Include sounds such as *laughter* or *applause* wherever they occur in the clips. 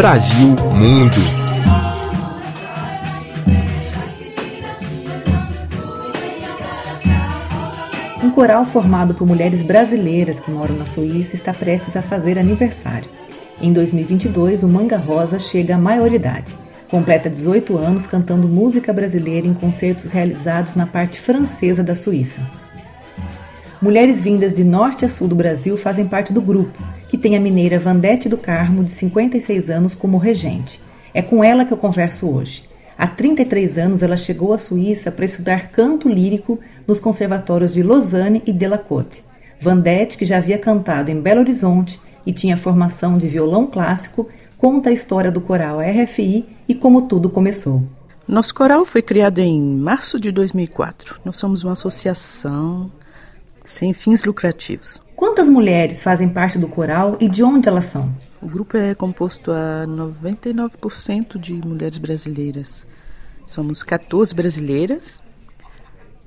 Brasil Mundo. Um coral formado por mulheres brasileiras que moram na Suíça está prestes a fazer aniversário. Em 2022, o Manga Rosa chega à maioridade. Completa 18 anos cantando música brasileira em concertos realizados na parte francesa da Suíça. Mulheres vindas de norte a sul do Brasil fazem parte do grupo, tem a mineira Vandete do Carmo, de 56 anos, como regente. É com ela que eu converso hoje. Há 33 anos ela chegou à Suíça para estudar canto lírico nos conservatórios de Lausanne e Delacote. Vandete, que já havia cantado em Belo Horizonte e tinha formação de violão clássico, conta a história do coral RFI e como tudo começou. Nosso coral foi criado em março de 2004. Nós somos uma associação sem fins lucrativos. Quantas mulheres fazem parte do coral e de onde elas são? O grupo é composto a 99% de mulheres brasileiras. Somos 14 brasileiras,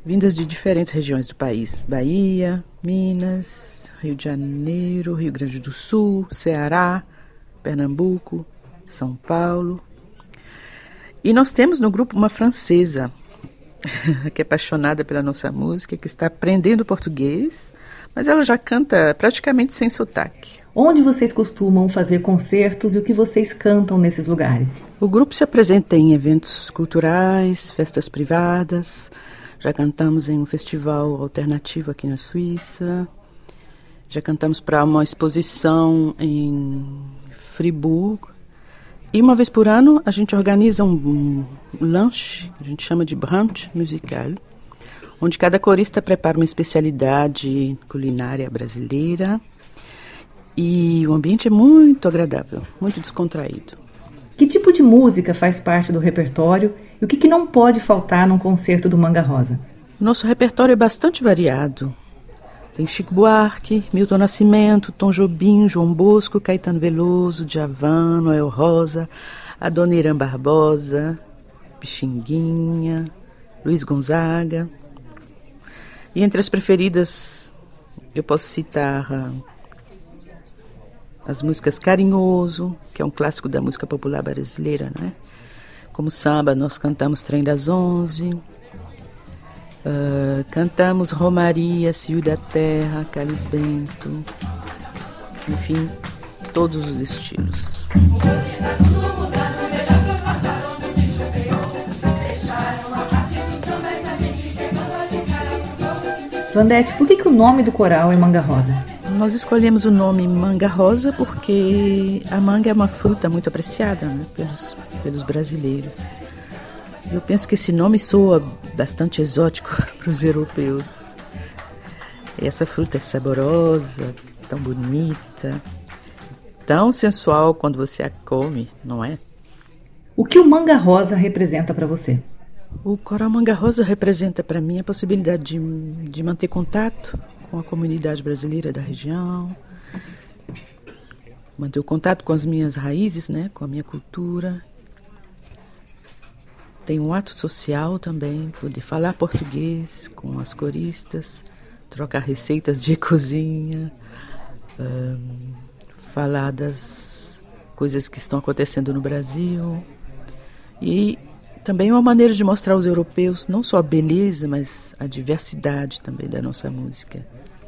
vindas de diferentes regiões do país: Bahia, Minas, Rio de Janeiro, Rio Grande do Sul, Ceará, Pernambuco, São Paulo. E nós temos no grupo uma francesa, *laughs* que é apaixonada pela nossa música, que está aprendendo português, mas ela já canta praticamente sem sotaque. Onde vocês costumam fazer concertos e o que vocês cantam nesses lugares? O grupo se apresenta em eventos culturais, festas privadas. Já cantamos em um festival alternativo aqui na Suíça. Já cantamos para uma exposição em Friburgo. E uma vez por ano a gente organiza um, um lanche, a gente chama de brunch musical, onde cada corista prepara uma especialidade culinária brasileira. E o ambiente é muito agradável, muito descontraído. Que tipo de música faz parte do repertório e o que, que não pode faltar num concerto do Manga Rosa? Nosso repertório é bastante variado. Tem Chico Buarque, Milton Nascimento, Tom Jobim, João Bosco, Caetano Veloso, Djavan, Noel Rosa, Adoniran Barbosa, Pixinguinha, Luiz Gonzaga. E entre as preferidas, eu posso citar uh, as músicas Carinhoso, que é um clássico da música popular brasileira, né? Como samba, nós cantamos Trem das Onze, Uh, cantamos Romaria, Cio da Terra, Calis Bento, enfim, todos os estilos. Vandete, por que, que o nome do coral é Manga Rosa? Nós escolhemos o nome Manga Rosa porque a manga é uma fruta muito apreciada né, pelos, pelos brasileiros. Eu penso que esse nome soa bastante exótico *laughs* para os europeus. Essa fruta é saborosa, tão bonita, tão sensual quando você a come, não é? O que o manga rosa representa para você? O coral manga rosa representa para mim a possibilidade de, de manter contato com a comunidade brasileira da região, manter o contato com as minhas raízes, né, com a minha cultura tem um ato social também, poder falar português com as coristas, trocar receitas de *laughs* cozinha, um, falar das coisas que estão acontecendo no Brasil. E também uma maneira de mostrar aos europeus não só a beleza, mas a diversidade também da nossa música.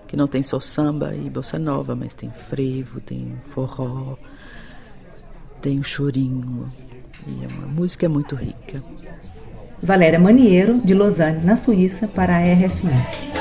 Que não tem só samba e bossa nova, mas tem frevo, tem forró, tem chorinho. E é uma música muito rica. Valéria Maniero, de Lausanne, na Suíça, para a RFI.